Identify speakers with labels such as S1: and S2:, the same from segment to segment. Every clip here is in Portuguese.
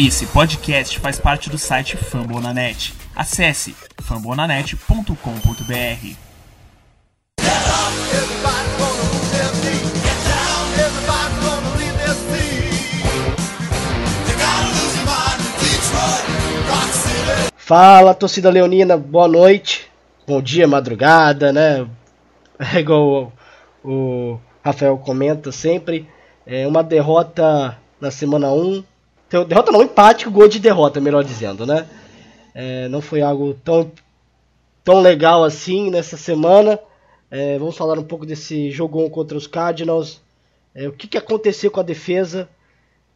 S1: Esse podcast faz parte do site Fambonanet. Acesse fambonanet.com.br.
S2: Fala, torcida leonina, boa noite. Bom dia, madrugada, né? É igual o, Rafael comenta sempre. É uma derrota na semana 1 derrota não, empate, gol de derrota, melhor dizendo, né? É, não foi algo tão, tão legal assim nessa semana. É, vamos falar um pouco desse jogo contra os Cardinals. É, o que, que aconteceu com a defesa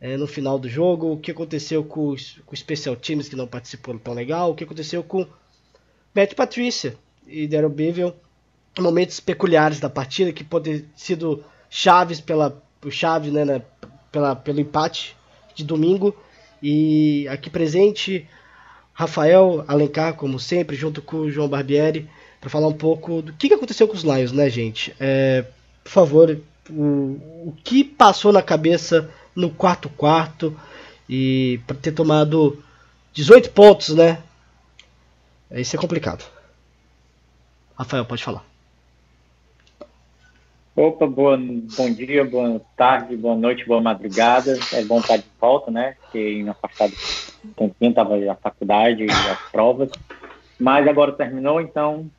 S2: é, no final do jogo? O que aconteceu com os, com Special Teams que não participou tão legal? O que aconteceu com Matt Patrícia e Daryl Bevel? Momentos peculiares da partida que podem ter sido chaves pela chave, né, né, pela, pelo empate de domingo. E aqui presente, Rafael Alencar, como sempre, junto com o João Barbieri, para falar um pouco do que, aconteceu com os Lions, né, gente? É, por favor, o, o que passou na cabeça no quarto quarto e para ter tomado 18 pontos, né? Isso é complicado. Rafael, pode falar.
S3: Opa, boa, bom dia, boa tarde, boa noite, boa madrugada. É bom estar de volta, né? Porque no passado tempinho estava a faculdade e as provas. Mas agora terminou, então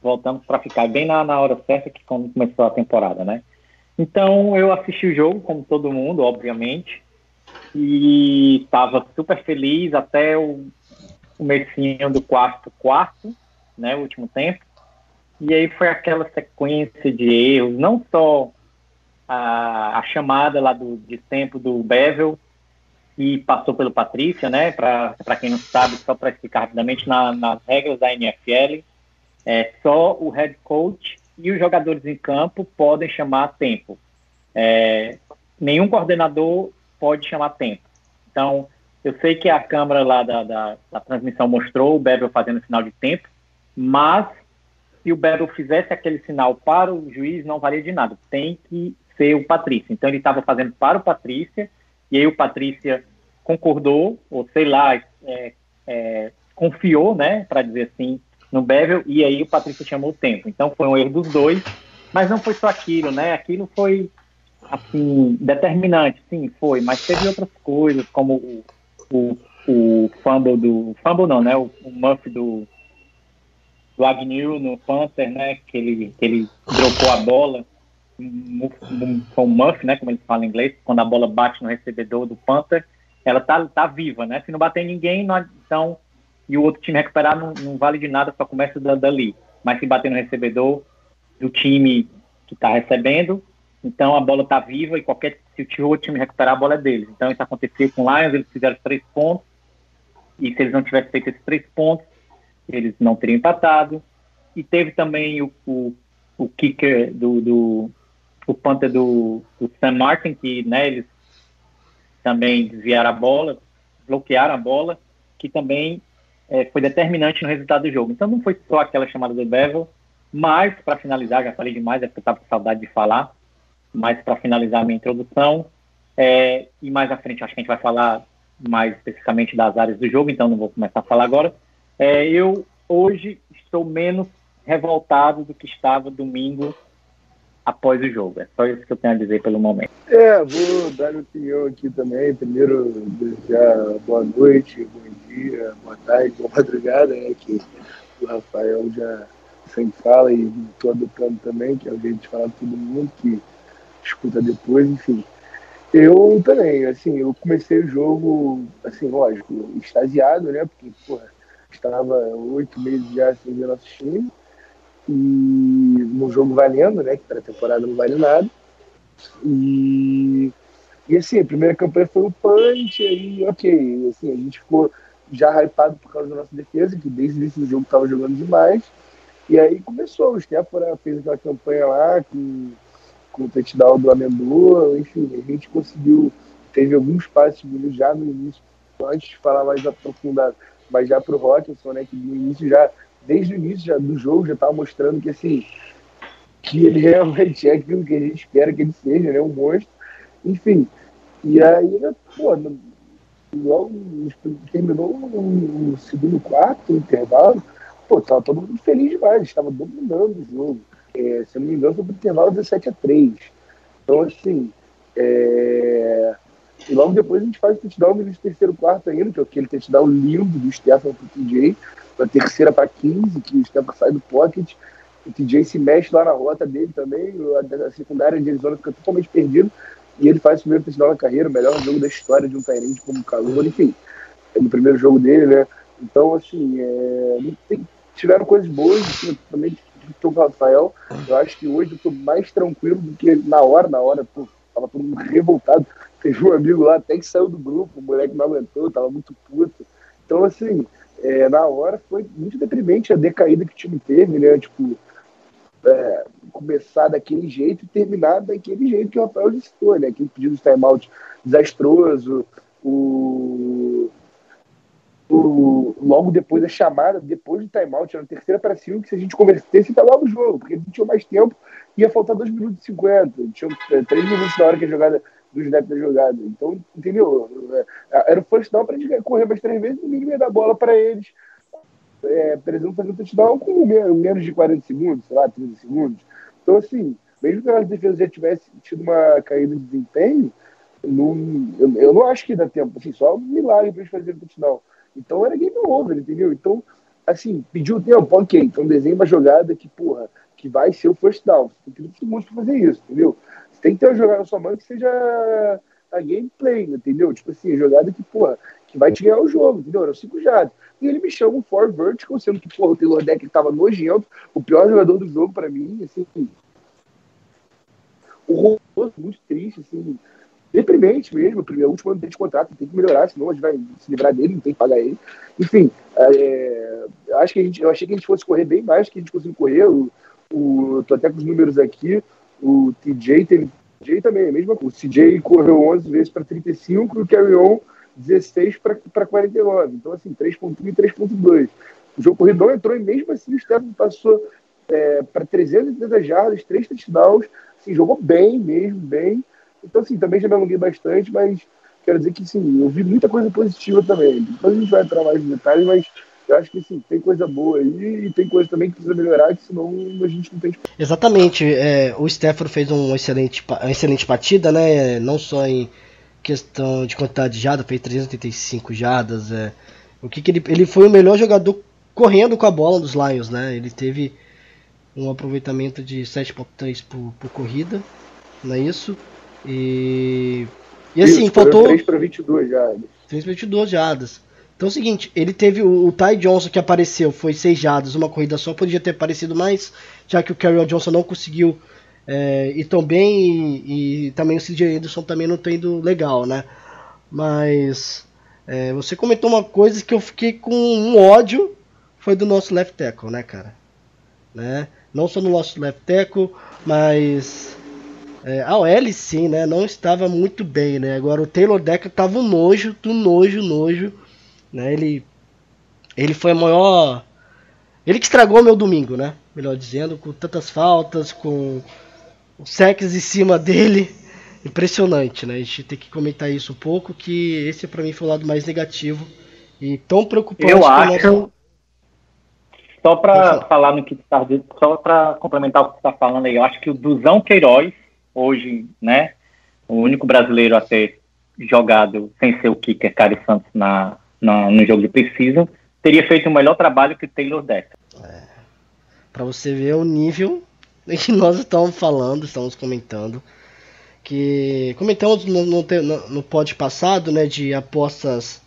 S3: voltamos para ficar bem na, na hora certa que quando começou a temporada, né? Então eu assisti o jogo, como todo mundo, obviamente, e estava super feliz até o comecinho do quarto quarto, né? O último tempo e aí foi aquela sequência de erros, não só a, a chamada lá do, de tempo do Bevel, e passou pelo Patrícia, né? Para quem não sabe, só para explicar rapidamente, na, nas regras da NFL, é, só o head coach e os jogadores em campo podem chamar tempo. É, nenhum coordenador pode chamar tempo. Então, eu sei que a câmera lá da, da, da transmissão mostrou o Bevel fazendo sinal de tempo, mas se o Battle fizesse aquele sinal para o juiz, não valia de nada. Tem que ser o Patrícia. Então ele estava fazendo para o Patrícia, e aí o Patrícia concordou, ou sei lá, é, é, confiou, né, para dizer assim, no Bevel, e aí o Patrícia chamou o tempo. Então foi um erro dos dois, mas não foi só aquilo, né? Aquilo foi, assim, determinante, sim, foi, mas teve outras coisas, como o, o, o fumble do. Fumble não, né? O, o muff do, do Agnew no Panther, né? Que ele, que ele dropou a bola. Foi um muff, né? Como eles falam em inglês, quando a bola bate no recebedor do Panther, ela tá, tá viva, né? Se não bater ninguém, não, então e o outro time recuperar não, não vale de nada, só começa dali. Mas se bater no recebedor do time que está recebendo, então a bola está viva e qualquer se o outro time recuperar a bola é deles. Então isso aconteceu com o Lions, eles fizeram três pontos e se eles não tivessem feito esses três pontos, eles não teriam empatado. E teve também o, o, o kicker do, do o punter do, do Sam Martin, que né, eles também desviaram a bola, bloquearam a bola, que também é, foi determinante no resultado do jogo. Então não foi só aquela chamada do Bevel, mas para finalizar, já falei demais, é porque eu estava com saudade de falar, mas para finalizar minha introdução, é, e mais à frente acho que a gente vai falar mais especificamente das áreas do jogo, então não vou começar a falar agora. É, eu hoje estou menos revoltado do que estava domingo após o jogo. É só isso que eu tenho a dizer pelo momento.
S4: É, vou dar minha opinião aqui também. Primeiro, desejar boa noite, bom dia, boa tarde, boa madrugada, né, que o Rafael já sempre fala e estou adotando também, que é o jeito de falar todo mundo, que escuta depois, enfim. Eu também, assim, eu comecei o jogo, assim, lógico, extasiado, né, porque, porra, estava oito meses já sem ver nosso time. E no jogo valendo, né? Que para a temporada não vale nada. E, e assim, a primeira campanha foi o punch, aí ok, assim, a gente ficou já hypado por causa da nossa defesa, que desde o início do jogo estava jogando demais. E aí começou, o Stefora fez aquela campanha lá com, com o touchdown do Amendoa, enfim, a gente conseguiu, teve alguns passes já no início, antes de falar mais aprofundado, mas já para o Rockinson, né, que no início já, desde o início já, do jogo, já estava mostrando que assim, que ele realmente é aquilo que a gente espera que ele seja, né, um monstro. Enfim, e aí, pô, logo terminou o segundo quarto, o intervalo, pô, tava todo mundo feliz demais, estava dominando o jogo. É, se eu não me engano, foi pro intervalo 17 a 3. Então, assim, é... e logo depois a gente faz o touchdown no terceiro quarto ainda, que é aquele touchdown lindo do Stefan pro TJ, da terceira para 15, que o Stefan sai do pocket, o TJ se mexe lá na rota dele também, a secundária de Arizona fica totalmente perdido, e ele faz o primeiro touchdown na carreira, o melhor jogo da história de um Tyrande como calor, enfim, é no primeiro jogo dele, né? Então, assim, é, tem, tiveram coisas boas, assim, também estou com o Rafael, eu acho que hoje eu estou mais tranquilo do que na hora, na hora, pô, tava todo mundo revoltado, teve um amigo lá até que saiu do grupo, o moleque não aguentou, tava muito puto, então, assim, é, na hora foi muito deprimente a decaída que o time teve, né, tipo, é, começar daquele jeito e terminar daquele jeito que o Rafael citou, né? Aquele pedido de timeout desastroso, o, o, logo depois da chamada, depois do timeout, era a terceira para cinco, que se a gente convertesse, logo o jogo, porque a gente tinha mais tempo, ia faltar 2 minutos e 50, tinha 3 minutos na hora que a jogada do snap da jogada. Então, entendeu? É, era o first down para a gente correr mais três vezes, ninguém ia dar bola para eles é, exemplo, fazer um touchdown com menos de 40 segundos, sei lá, 30 segundos. Então, assim, mesmo que a defesa já tivesse tido uma caída de desempenho, não, eu, eu, não acho que dá tempo. Assim, só um milagre para eles fazerem touchdown. Então era game over, entendeu? Então, assim, pediu tempo, ok. Então desenha uma jogada que, porra, que vai ser o first down. Tem 30 segundos para fazer isso, entendeu? Você tem que ter uma jogada na sua mão que seja a gameplay, entendeu? Tipo assim, jogada que, porra, que vai te ganhar o jogo, entendeu? Eram cinco jardas. E ele me chama um for vertical, sendo que, porra, o Taylor Deck estava nojento, o pior jogador do jogo para mim, assim, horroroso, muito triste, assim, deprimente mesmo, primeiro, último ano de contrato, tem que melhorar, senão a gente vai se livrar dele, não tem que pagar ele. Enfim, é, acho que a gente, eu achei que a gente fosse correr bem mais que a gente conseguiu correr, o, o, tô até com os números aqui, o TJ teve, TJ também, é a mesma coisa, o CJ correu 11 vezes para 35 e o Carry On 16 para 49. Então, assim, 3.1 e 3.2. O jogo corrido não entrou e mesmo assim o Stefan passou é, para 330 jardas, 3 touchdowns. Assim, jogou bem mesmo, bem. Então, assim, também já me alonguei bastante, mas quero dizer que, sim, eu vi muita coisa positiva também. Depois a gente vai entrar mais em detalhes, mas eu acho que, sim, tem coisa boa aí e tem coisa também que precisa melhorar, que senão a gente não tem...
S2: Exatamente. É, o Stefan fez um excelente, uma excelente partida, né? Não só em questão de quantidade de jadas, fez 385 jadas. É. O que, que ele, ele foi o melhor jogador correndo com a bola dos Lions, né? Ele teve um aproveitamento de 7.3 por, por corrida, não é isso? E, e assim, isso, faltou
S4: 3 para 22 jadas.
S2: 3 para 22 jadas. Então é o seguinte, ele teve o, o Ty Johnson que apareceu, foi 6 jadas, uma corrida só, podia ter aparecido mais, já que o Carry Johnson não conseguiu é, e também e, e, também o CJ Anderson também não tem indo legal, né? Mas é, você comentou uma coisa que eu fiquei com um ódio foi do nosso left tackle, né, cara? Né? Não só no nosso left tackle, mas é, a OL sim, né? Não estava muito bem, né? Agora o Taylor Decker tava um nojo, do nojo, nojo, né? Ele ele foi a maior ele que estragou meu domingo, né? Melhor dizendo, com tantas faltas, com o sex em cima dele. Impressionante, né? A gente tem que comentar isso um pouco, que esse para mim foi o lado mais negativo e tão preocupante.
S3: Eu acho. Nosso... Só para falar no que tá, só para complementar o que está falando aí, eu acho que o Duzão Queiroz, hoje, né, o único brasileiro a ter jogado sem ser o kicker Cari Santos na, na, no jogo de Precision, teria feito um melhor trabalho que o Taylor Decker. É.
S2: Para você ver o nível que nós estamos falando, estamos comentando, que comentamos no, no, no pod passado, né, de apostas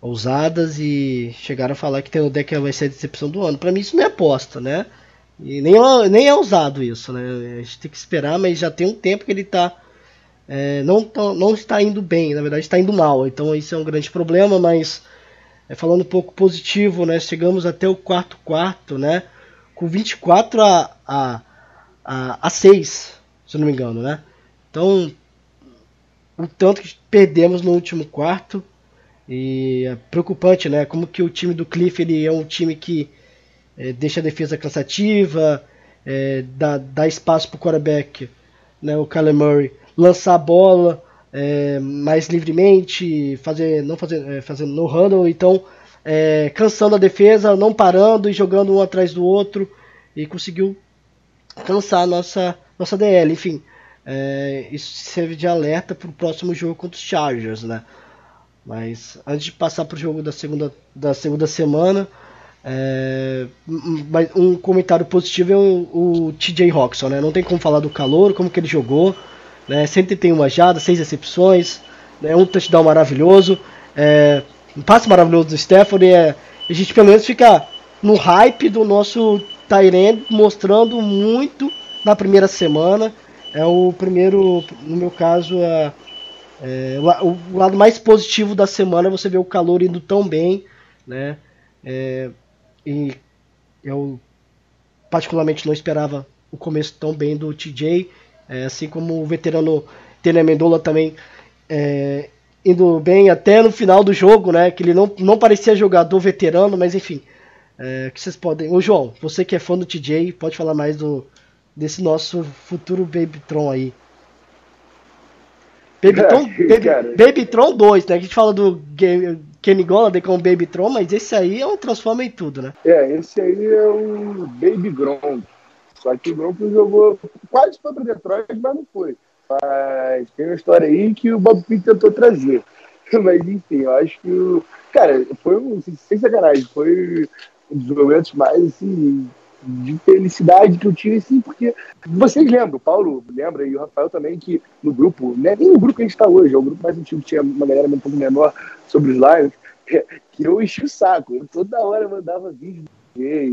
S2: ousadas e chegaram a falar que o deck vai ser a decepção do ano. Para mim isso não é aposta, né? E nem, é, nem é ousado isso, né? A gente tem que esperar, mas já tem um tempo que ele tá é, não, tá, não está indo bem, na verdade está indo mal. Então isso é um grande problema, mas é, falando um pouco positivo, né? Chegamos até o quarto quarto, né? Com 24 a, a a, a 6, se não me engano, né? Então, o tanto que perdemos no último quarto e é preocupante, né? Como que o time do Cliff ele é um time que é, deixa a defesa cansativa, é, dá, dá espaço para o quarterback, né? O Kyler Murray lançar a bola, é, mais livremente, fazer, não fazer, é, fazendo no handle, então é, cansando a defesa, não parando e jogando um atrás do outro e conseguiu cansar a nossa, nossa DL. Enfim, é, isso serve de alerta para o próximo jogo contra os Chargers, né? Mas antes de passar para o jogo da segunda, da segunda semana, é, um comentário positivo é o, o TJ Roxon, né? Não tem como falar do calor, como que ele jogou, né? Sempre tem uma jada, seis recepções, né? um touchdown maravilhoso, é, um passe maravilhoso do Stephanie. É, a gente pelo menos fica no hype do nosso Tyrande, mostrando muito na primeira semana. É o primeiro, no meu caso, é, é, o, o, lado mais positivo da semana é você ver o calor indo tão bem, né? É, e eu particularmente não esperava o começo tão bem do TJ, é, assim como o veterano Tene Mendola também é, indo bem até no final do jogo, né? Que ele não, não parecia jogador veterano, mas enfim. É, que vocês podem. Ô João, você que é fã do TJ, pode falar mais do desse nosso futuro Babytron aí. Babytron, Baby, Babytron 2, né? A gente fala do Kenny Golladay com o Babytron, mas esse aí é um transforma em tudo, né?
S4: É, esse aí é o Baby Gronk. Só que o Gronk jogou quase foi para Detroit, mas não foi. Mas tem uma história aí que o Bob Pitt tentou trazer. Mas enfim, eu acho que o. Cara, foi um. Sem sacanagem, foi um dos momentos mais assim, de felicidade que eu tive, assim, porque vocês lembram, o Paulo lembra e o Rafael também, que no grupo, né, nem no grupo que a gente está hoje, é o grupo mais antigo tinha uma galera um pouco menor sobre os Lions, que eu enchi o saco. Eu toda hora mandava vídeo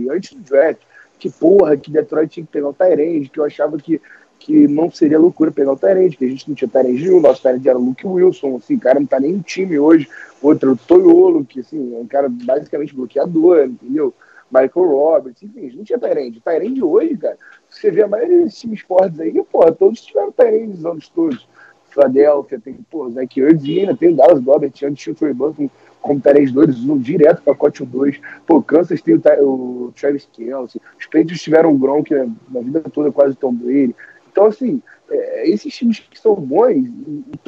S4: antes do draft, que porra, que Detroit tinha que pegar o Tyrande, que eu achava que, que não seria loucura pegar o Tyrande, que a gente não tinha Tyrande nenhum, nosso Tyrande era Luke Wilson, assim, o cara não tá nem no time hoje, outro Toyolo, que assim, é um cara basicamente bloqueador, entendeu? Michael Roberts, enfim, não tinha Tyrande. Tyrande hoje, cara, você vê a maioria desses times fortes aí, pô, todos tiveram Tyrande nos anos todos. Philadelphia tem, pô, Zach Ertz e ainda tem o Dallas Gobert, tinha o Trey Burton como Tyrande 2, usam direto pacote 2. Pô, Kansas tem o, o Travis Kelsey. Os Patriots tiveram o Gronk na vida toda, quase Tom Brady. Então, assim, é, esses times que são bons,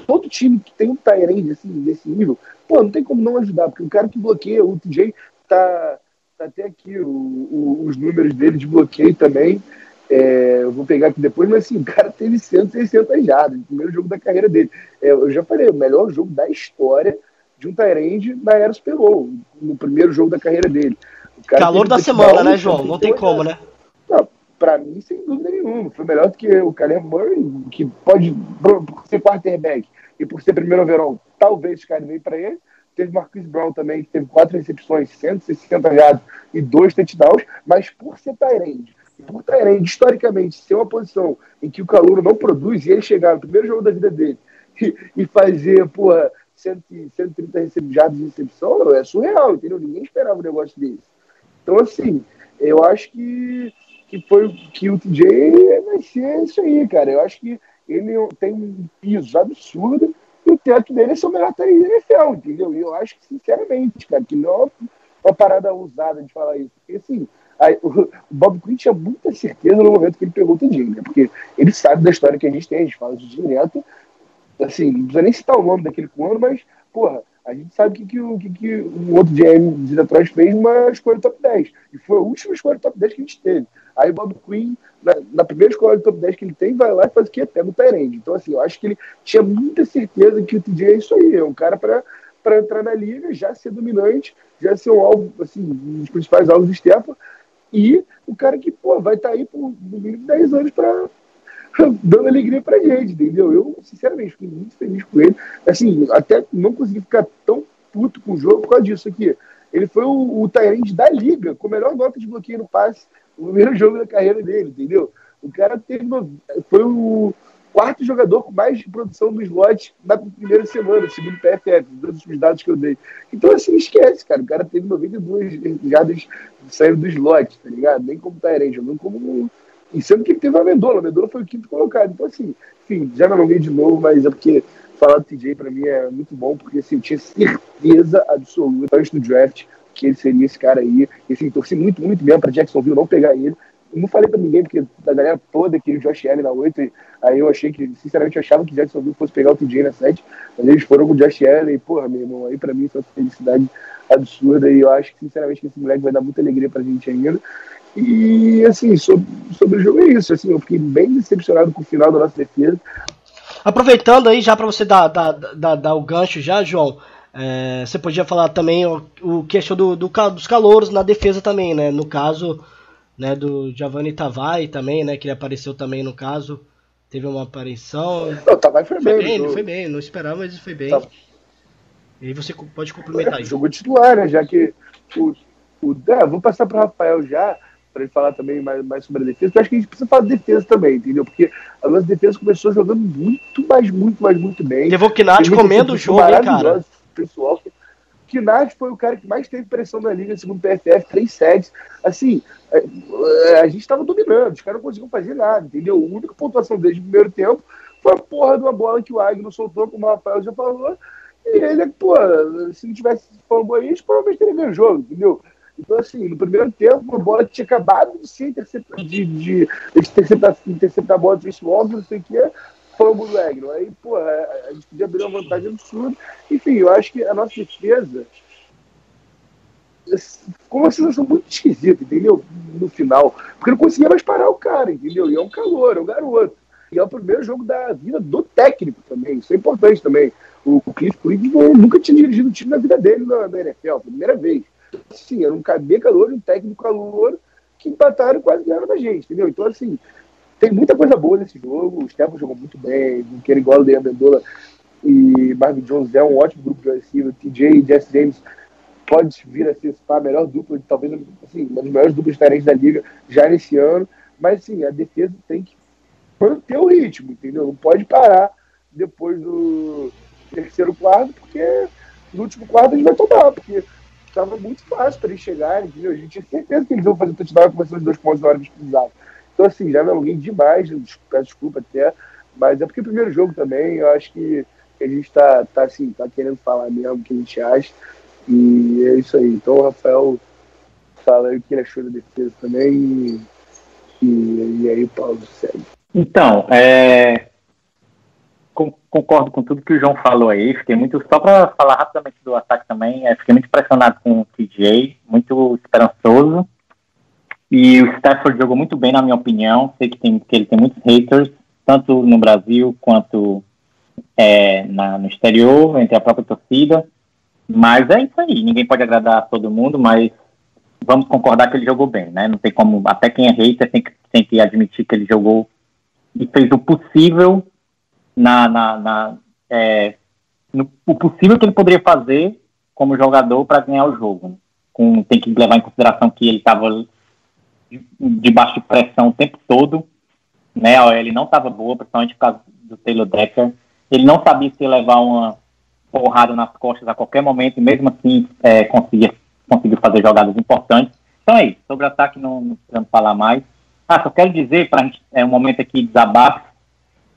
S4: todo time que tem um Tyrande assim, desse nível, pô, não tem como não ajudar, porque o cara que bloqueia, o TJ tá Tá até aqui o, o, os números dele de bloqueio também. É, eu vou pegar aqui depois, mas assim, o cara teve 160 jardas no primeiro jogo da carreira dele. É, eu já falei, o melhor jogo da história de um Tyrande na era Super Bowl, no primeiro jogo da carreira dele.
S2: Calor da semana, né, João? Não tem como, né?
S4: Não, pra mim, sem dúvida nenhuma. Foi melhor do que o Caleb Murray, que pode, por ser quarterback e por ser primeiro overall, talvez caia meio para ele. Teve Marquis Brown também, que teve quatro recepções, 160 jardas e dois touchdowns, mas por ser Tyrande, por Tyrande, historicamente, ser uma posição em que o Calouro não produz, e ele chegar no primeiro jogo da vida dele e, e fazer, porra, 130 jardas de recepção, é surreal, entendeu? Ninguém esperava um negócio desse. Então, assim, eu acho que, que foi que o TJ vai ser isso aí, cara. Eu acho que ele tem um piso absurdo e o teto dele é ser o melhor da NFL, entendeu? E eu acho que, sinceramente, cara, que não é uma parada ousada de falar isso. Porque, assim, aí, o Bob Quinn tinha muita certeza no momento que ele pegou o TJ, né? Porque ele sabe da história que a gente tem, a gente fala de direto. Assim, não precisa nem citar o nome daquele plano, mas, porra, a gente sabe que, que, o, que, que o outro GM de Detroit fez uma escolha top 10. E foi a última escolha top 10 que a gente teve. Aí o Bob Quinn, na, na, primeira escolha top 10 que ele tem, vai lá e faz o que? Pega o Tyrande. Então, assim, eu acho que ele tinha muita certeza que o TJ é isso aí. É um cara para entrar na liga, já ser dominante, já ser um alvo, assim, um dos principais alvos do Stefa. E o cara que, pô, vai estar tá aí por no mínimo 10 anos para dando alegria pra gente, entendeu? Eu, sinceramente, fiquei muito feliz com ele. Assim, até não consegui ficar tão puto com o jogo por causa disso aqui. Ele foi o, o da liga, com a melhor nota de bloqueio no passe no primeiro jogo da carreira dele, entendeu? O cara teve uma, foi o quarto jogador com mais produção do slot na primeira semana, segundo o PFF, todos os dados que eu dei. Então, assim, esquece, cara. O cara teve 92 jardas saindo do slot, tá ligado? Nem como Tyrande, jogando como e sendo que ele teve a Mendola, a Mendola foi o quinto colocado. Então, assim, enfim, já me alonguei de novo, mas é porque falar do TJ para mim é muito bom, porque assim, eu tinha certeza absoluta antes do draft que ele seria esse cara aí. E assim, torci muito, muito mesmo para Jacksonville não pegar ele. não falei pra ninguém, porque a galera toda queria o Josh Allen na 8, e aí eu achei que, sinceramente, eu achava que Jacksonville fosse pegar o TJ na 7, mas eles foram com o Josh Allen, e, porra, meu irmão, aí pra mim foi uma felicidade absurda, e eu acho que, sinceramente, que esse moleque vai dar muita alegria pra gente ainda. E, assim, sobre, sobre o jogo é isso, assim, eu fiquei bem decepcionado com o final da nossa defesa.
S2: Aproveitando aí, já para você dar, dar, dar, dar, o gancho já, João, é, você podia falar também o, o questão do, do, dos calouros na defesa também, né? No caso né, do Giovanni Tavai também, né? Que ele apareceu também no caso. Teve uma aparição.
S4: Não, o Tavai foi,
S2: foi
S4: bem.
S2: bem foi bem, não esperava, mas foi bem. Tá. E aí você pode complementar
S4: é, Jogou titular, né? Já que o. o vou passar para o Rafael já, para ele falar também mais, mais sobre a defesa. Eu acho que a gente precisa falar de defesa também, entendeu? Porque a nossa defesa começou jogando muito, mais, muito, mais, muito bem.
S2: Teve o Knat comendo o jogo, hein, cara?
S4: Pessoal que Kinard foi o cara que mais teve pressão na liga, segundo o PFF, três sets. Assim, a, é, é, a gente estava dominando, os caras não conseguiam fazer nada, entendeu? A única pontuação desde o primeiro tempo foi a porra de uma bola que o Agno soltou, como o Rafael já falou. E ele, pô, se não tivesse falando isso, provavelmente teria ganho o jogo, entendeu? Então, assim, no primeiro tempo, uma bola tinha acabado de ser interceptada, de, de, interceptar, interceptar a bola de Walker, não sei o que, fumble do Egno. Aí, pô, a gente podia abrir uma vantagem absurda. Enfim, eu acho que a nossa defesa ficou uma sensação muito esquisita, entendeu? No final. Porque não conseguia mais parar o cara, entendeu? E é um calor, é um garoto. E é o primeiro jogo da vida do técnico também. Isso é importante também. O, o Cliff Cleveland nunca tinha dirigido um time na vida dele na, na NFL, primeira vez. Sim, era um cabelo calor, um técnico calor que empataram e quase ganharam da gente, entendeu? Então, assim, tem muita coisa boa nesse jogo. O Stephen jogou muito bem. O Kenny Golladay, Amendola e Marvin Jones é um ótimo grupo de receiver. TJ e Jesse James pode vir a ser a melhor dupla, talvez assim, uma das melhores duplas diferentes da liga já nesse ano. Mas, assim, a defesa tem que manter o ritmo, entendeu? Não pode parar depois do terceiro quarto, porque no último quarto a gente vai tomar, porque estava muito fácil para eles chegarem, entendeu? A gente tinha certeza que eles iam fazer touchdown e começar os dois pontos na hora que eles. Então, assim, já me alonguei demais, peço desculpa até, mas é porque o primeiro jogo também, eu acho que a gente está tá, assim, tá querendo falar mesmo o que a gente acha, e é isso aí. Então, o Rafael fala aí o que ele achou da defesa também, e, e, e aí o Paulo segue.
S3: Então, é, concordo com tudo que o João falou aí. Fiquei muito. Só para falar rapidamente do ataque também, é, fiquei muito impressionado com o TJ, muito esperançoso. E o Stafford jogou muito bem, na minha opinião. Sei que, tem, que ele tem muitos haters, tanto no Brasil quanto é, na, no exterior, entre a própria torcida. Mas é isso aí. Ninguém pode agradar a todo mundo, mas vamos concordar que ele jogou bem, né? Não tem como. Até quem é hater tem que, tem que admitir que ele jogou e fez o possível na, na, na é, no, o possível que ele poderia fazer como jogador para ganhar o jogo. Com, tem que levar em consideração que ele estava debaixo de pressão o tempo todo, né? A não estava boa, principalmente por causa do Taylor Decker. Ele não sabia se levar uma porrada nas costas a qualquer momento e mesmo assim é, conseguia, conseguiu fazer jogadas importantes. Então é isso, sobre o ataque não, não precisamos falar mais. Ah, só quero dizer, para é um momento aqui de desabafo,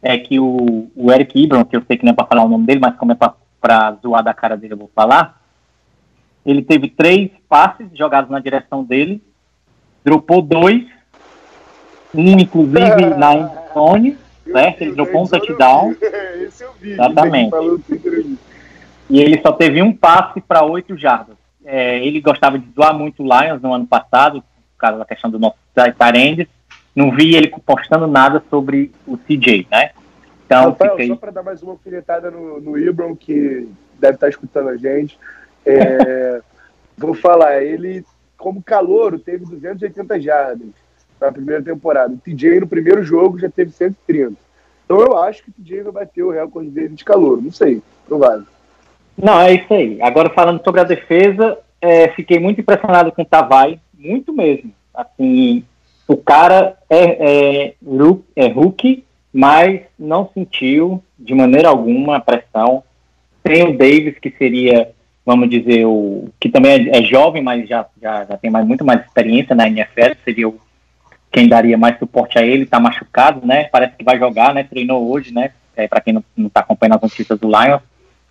S3: é que o, o Eric Ibram, que eu sei que não é para falar o nome dele, mas como é para zoar da cara dele, eu vou falar. Ele teve três passes jogados na direção dele dropou dois, um inclusive ah, na endzone, certo? Ele dropou um touchdown.
S4: Esse eu vi.
S3: Exatamente. E ele só teve um passe para oito jardas. É, ele gostava de doar muito o Lions no ano passado, por causa da questão do nosso Tyrandes. Não vi ele postando nada sobre o CJ, né?
S4: Então, Rafael, fiquei... só para dar mais uma alfinetada no, no Ibram, que deve estar escutando a gente, é, vou falar, ele como calouro, teve 280 jardas na primeira temporada. O TJ no primeiro jogo já teve 130. Então eu acho que o TJ vai bater o recorde dele de calor. Não sei, provável.
S3: Não, é isso aí. Agora falando sobre a defesa, é, fiquei muito impressionado com o Tavai, muito mesmo. Assim, o cara é, é, é rookie, mas não sentiu de maneira alguma a pressão. Tem o Davis, que seria vamos dizer, o que também é, é jovem, mas já, já, já tem mais, muito mais experiência na NFL, seria o, quem daria mais suporte a ele, está machucado, né? Parece que vai jogar, né? Treinou hoje, né? É, Para quem não está acompanhando as notícias do Lions,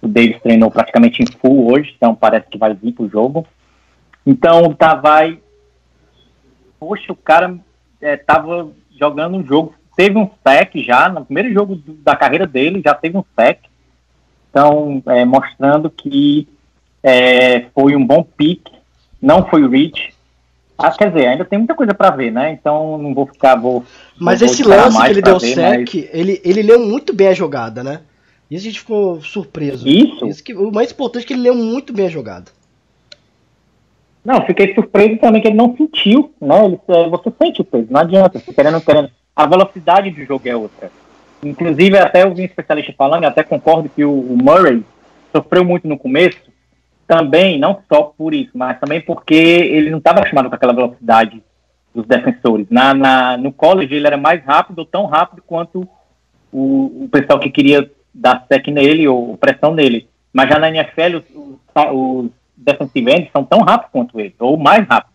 S3: o Davis treinou praticamente em full hoje, então parece que vai vir para o jogo. Então o Tavai, poxa, o cara estava é, jogando um jogo, teve um sec já, no primeiro jogo da carreira dele, já teve um sec. Então, é, mostrando que é, foi um bom pick, não foi o reach. Ah, quer dizer, ainda tem muita coisa para ver, né? Então não vou ficar. Vou,
S2: mas esse lance que ele deu ver, sec, mas... ele, ele leu muito bem a jogada, né? Isso a gente ficou surpreso.
S3: Isso?
S2: Isso que, o mais importante é que ele leu muito bem a jogada.
S3: Não, fiquei surpreso também que ele não sentiu, né? Ele, é, você sente o peso, não adianta, você querendo, querendo. A velocidade do jogo é outra. Inclusive, até eu vi um especialista falando, e até concordo que o, o Murray sofreu muito no começo, também, não só por isso, mas também porque ele não estava acostumado com aquela velocidade dos defensores. Na, na, no college ele era mais rápido, tão rápido quanto o, o pessoal que queria dar sec nele ou pressão nele. Mas já na NFL os, os, os defensive são tão rápidos quanto ele, ou mais rápido,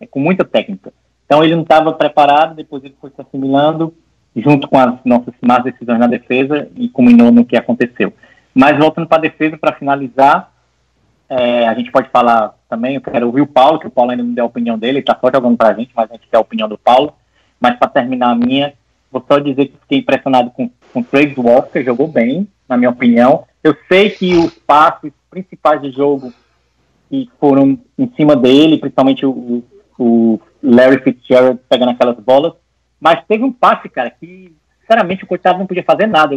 S3: é, com muita técnica. Então ele não estava preparado, depois ele foi se assimilando junto com as nossas más decisões na defesa e culminou no que aconteceu. Mas voltando para a defesa, para finalizar, é, a gente pode falar também, eu quero ouvir o Paulo, que o Paulo ainda não deu a opinião dele, ele está só jogando para a gente, mas a gente quer a opinião do Paulo. Mas para terminar a minha, vou só dizer que fiquei impressionado com, com o Trade Walker, jogou bem, na minha opinião. Eu sei que os passos principais de jogo que foram em cima dele, principalmente o, o Larry Fitzgerald pegando aquelas bolas, mas teve um passe, cara, que sinceramente o coitado não podia fazer nada.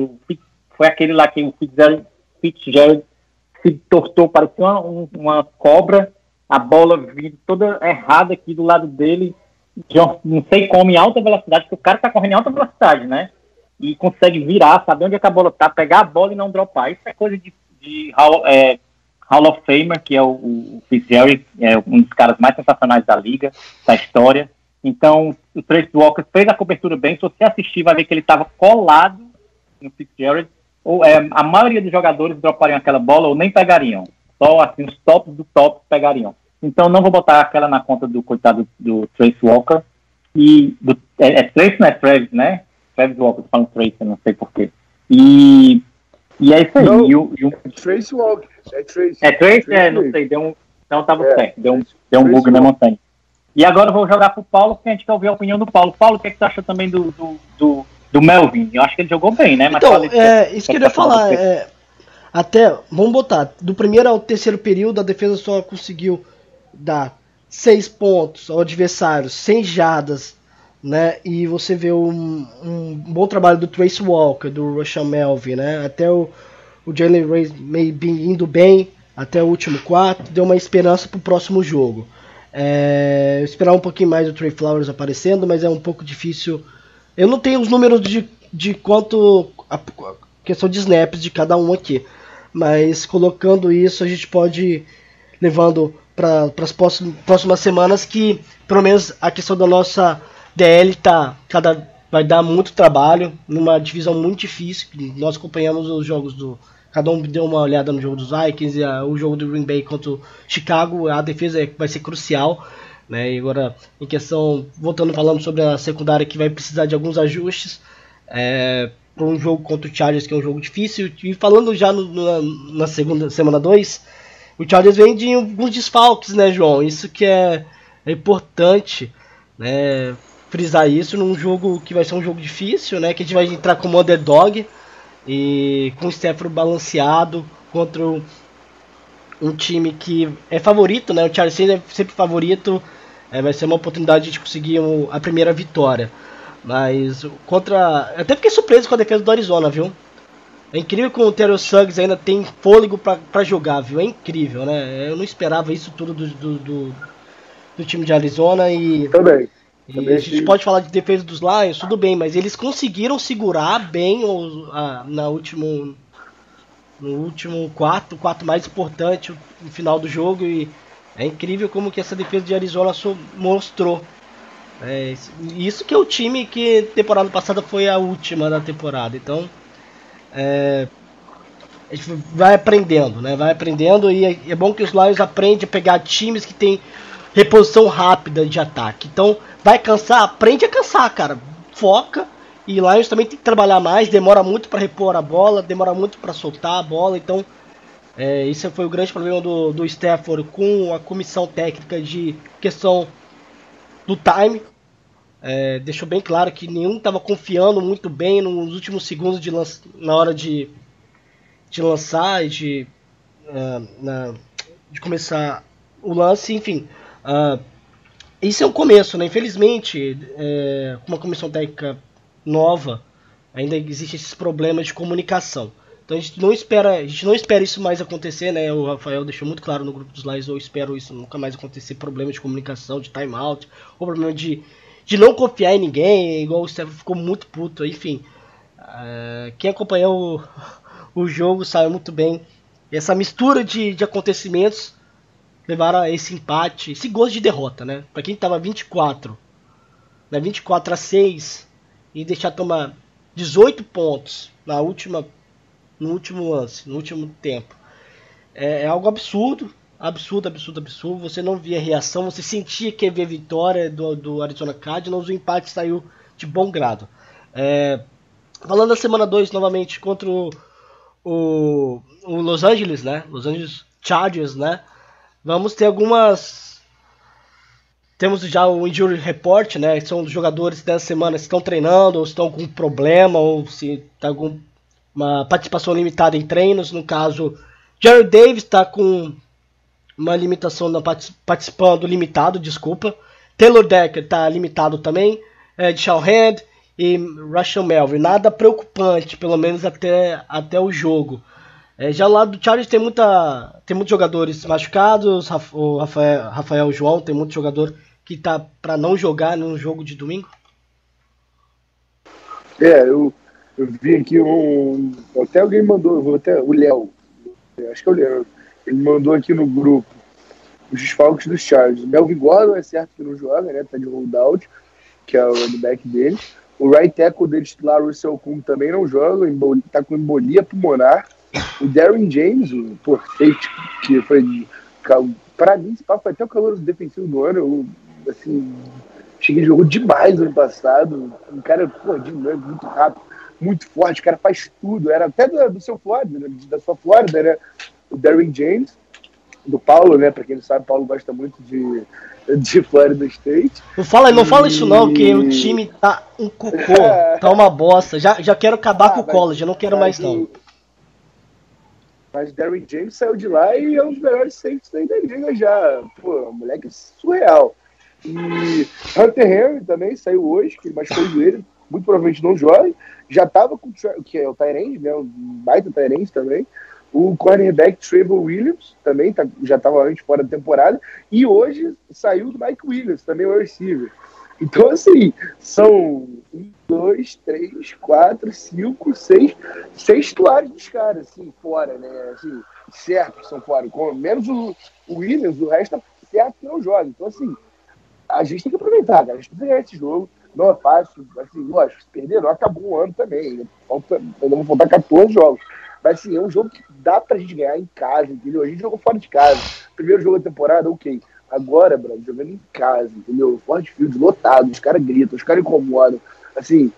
S3: Foi aquele lá que o Fitzgerald, Fitzgerald se tortou, parecia uma, uma cobra, a bola vindo toda errada aqui do lado dele, de, não sei como, em alta velocidade, porque o cara tá correndo em alta velocidade, né? E consegue virar, saber onde é que a bola tá, pegar a bola e não dropar. Isso é coisa de, de é, Hall of Famer, que é o, o Fitzgerald, é um dos caras mais sensacionais da liga, da história. Então, o Trace Walker fez a cobertura bem. Se você assistir, vai ver que ele estava colado no Fitzgerald ou, é, a maioria dos jogadores dropariam aquela bola ou nem pegariam. Só assim, os tops do top pegariam. Então não vou botar aquela na conta do coitado do Trace Walker. E do, é, é Trace, não é Travis, né? Travis Walker, falando Trace, não sei porquê. E, e é isso aí.
S4: Não,
S3: e o, e o,
S4: Trace Walker. É Trace.
S3: É Trace, Trace é, não sei, deu um. Então tava é, certo, deu um, deu um bug na montanha. E agora eu vou jogar pro Paulo, porque a gente quer ouvir a opinião do Paulo. Paulo, o que, é que você acha também do, do, do do Melvin. Eu acho que ele jogou bem, né?
S2: Mas então, é, isso que eu ia falar. É, até, vamos botar, do primeiro ao terceiro período, a defesa só conseguiu dar seis pontos ao adversário, sem jadas, né? E você vê um, um bom trabalho do Trace Walker, do Russian Melvin, né? Até o, o Jalen Ray meio indo bem até o último quarto, deu uma esperança para o próximo jogo. É, esperar um pouquinho mais do Trey Flowers aparecendo, mas é um pouco difícil eu não tenho os números de, de quanto. A questão de snaps de cada um aqui. Mas colocando isso, a gente pode levando para as próximas semanas que, pelo menos, a questão da nossa DL tá cada vai dar muito trabalho numa divisão muito difícil. Nós acompanhamos os jogos do cada um deu uma olhada no jogo dos Vikings, o jogo do Green Bay contra o Chicago, a defesa vai ser crucial. Né? E agora, em questão, voltando falando sobre a secundária que vai precisar de alguns ajustes é, para um jogo contra o Chargers, que é um jogo difícil. E falando já no, na, na, segunda semana 2, o Chargers vem de alguns desfalques, né, João? Isso que é, é importante, né? Frisar isso num jogo que vai ser um jogo difícil, né? Que a gente vai entrar como underdog e com o Stafford balanceado contra um time que é favorito, né? O Chargers é sempre favorito. É, vai ser uma oportunidade de conseguir um, a primeira vitória. Mas contra. Até fiquei surpreso com a defesa do Arizona, viu? É incrível como o Terrell Suggs ainda tem fôlego para jogar, viu? É incrível, né? Eu não esperava isso tudo do, do, do, do time de Arizona e.
S4: Também.
S2: A gente pode falar de defesa dos Lions, tudo bem, mas eles conseguiram segurar bem o, a, na último, no último quarto, o quarto mais importante no final do jogo e é incrível como que essa defesa de Arizona mostrou. É, isso que é o time que temporada passada foi a última da temporada. Então é, a gente vai aprendendo, né? Vai aprendendo e é, é bom que os Lions aprendem a pegar times que tem reposição rápida de ataque. Então vai cansar, aprende a cansar, cara. Foca e Lions também tem que trabalhar mais, demora muito para repor a bola, demora muito para soltar a bola, então é, esse foi o grande problema do, do Stafford com a comissão técnica de questão do time. é, deixou bem claro que nenhum estava confiando muito bem nos últimos segundos de na hora de, de lançar e de, uh, na, de começar o lance, enfim. Uh, isso é um começo, né? Infelizmente, é, uma comissão técnica nova, ainda existem esses problemas de comunicação. Então a gente não espera, a gente não espera isso mais acontecer, né? O Rafael deixou muito claro no grupo dos lives, eu espero isso nunca mais acontecer, problema de comunicação, de timeout, ou problema de, de não confiar em ninguém, igual o Stephen ficou muito puto, enfim. Uh, quem acompanhou o, o jogo sabe muito bem. Essa mistura de, de acontecimentos levaram a esse empate, esse gosto de derrota, né? Para quem tava 24, né, 24 a 6 e deixar tomar 18 pontos na última no último lance, no último tempo. É, é, algo absurdo, absurdo, absurdo, absurdo. Você não via reação, você sentia que ia ver vitória do, do Arizona Cardinals, o empate saiu de bom grado. É, falando da semana 2 novamente contra o, o, o, Los Angeles, né? Los Angeles Chargers, né? Vamos ter algumas. Temos já o injury report, né? São os jogadores dessa semana estão treinando, ou estão com problema, ou se está algum uma participação limitada em treinos. No caso, Jerry Davis está com uma limitação na participando limitado, desculpa. Taylor Decker está limitado também. É, de Hand e Russell Melvin. Nada preocupante, pelo menos até, até o jogo. É, já lá do Chargers tem, muita, tem muitos jogadores machucados. O Rafael, Rafael João tem muito jogador que tá para não jogar no jogo de domingo.
S4: É, eu, eu vi aqui um. Até alguém mandou, até o Léo, acho que é o Léo, ele mandou aqui no grupo os desfalques dos Chargers. Melvin Gordon é certo que não joga, né? Tá de holdout, que é o running back dele. O right tackle dele titular, o Russell Kuhn, também não joga, tá com embolia pulmonar. O Darren James, o porteite, que foi. Para mim, esse papo foi até o calor defensivo do ano. Eu, assim, cheguei jogou demais ano passado. Um cara, pô, dinâmico, muito rápido muito forte, o cara faz tudo. Era até do, do seu Flórida, né? da sua Flórida, era o Darren James, do Paulo, né? Pra quem não sabe, Paulo gosta muito de, de Florida State.
S2: Não fala, não fala isso não, que o time tá um cocô, tá uma bosta. Já, já quero acabar ah, com o college, eu não quero mais não.
S4: Mas Darren James saiu de lá e é um dos melhores safeties da liga já. Pô, moleque surreal. E Hunter Henry também saiu hoje, que machucou o joelho, muito provavelmente não joga já estava com que é o Tyrande, né, o baita Tyrande também, o cornerback Trevor Williams também tá, já estava antes fora da temporada, e hoje saiu do Mike Williams, também o receiver. Então, assim, são um, dois, três, quatro, cinco, seis, seis titulares dos caras, assim, fora, né? Assim, certo são fora. Com, menos o, o Williams, o resto tá certo que não joga. Então, assim, a gente tem que aproveitar, cara. A gente tem que ganhar esse jogo não é fácil, assim, lógico, se perder, não acabou o ano também. Falta, ainda vou faltar 14 jogos. Mas assim, é um jogo que dá pra gente ganhar em casa, entendeu? A gente jogou fora de casa. Primeiro jogo da temporada, ok. Agora, bro, jogando em casa, entendeu? Ford Field lotado, os caras gritam, os caras incomodam. Assim,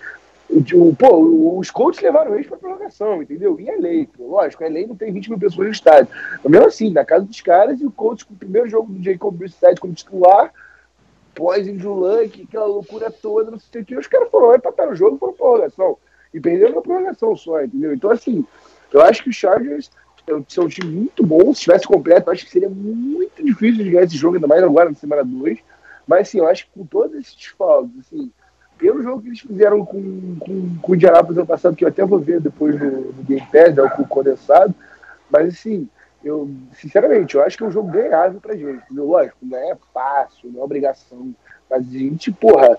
S4: o, pô, os coaches levaram eles pra prorrogação, entendeu? E é lei, pô. Lógico, lei, não tem 20 mil pessoas no estádio. Mas mesmo assim, na casa dos caras, e o coach com o primeiro jogo do Jacob Brissett como titular, pós Injulank, aquela loucura toda, não sei o que. Os caras foram lá empataram o jogo por prorrogação. E perderam na prorrogação só, entendeu? Então, assim, eu acho que os Chargers são um time muito bom. Se tivesse completo, eu acho que seria muito difícil de ganhar esse jogo, ainda mais agora na semana 2. Mas, assim, eu acho que com todos esses desfalques, assim, pelo jogo que eles fizeram com, com, com o Indianapolis ano passado, que eu até vou ver depois no Game Pass, né, o condensado, mas, assim, eu, sinceramente, eu acho que é um jogo ganhável pra gente. Entendeu? Lógico, não é fácil, não é obrigação. Mas a gente, porra,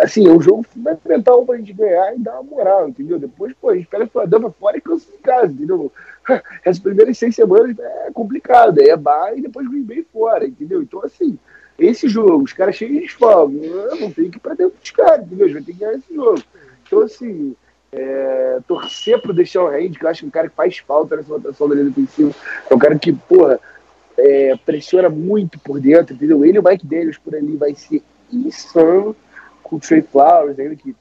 S4: assim, é um jogo fundamental pra gente ganhar e dar uma moral, entendeu? Depois, pô, a gente pega a Philadelphia fora e cansa em casa, entendeu? Essas primeiras seis semanas é complicado, é bar e depois Green Bay fora, entendeu? Então, assim, esse jogo, os caras cheios de eu não tenho que ir pra dentro dos caras, entendeu? Vai ter que ganhar esse jogo. Então, assim, é, torcer pro Deixão Hand, que eu acho que é um cara que faz falta nessa rotação da linha defensiva. É um cara que, porra, é, pressiona muito por dentro, entendeu? Ele e o Mike Daniels por ali vai ser insano com o Trey Flowers, ainda que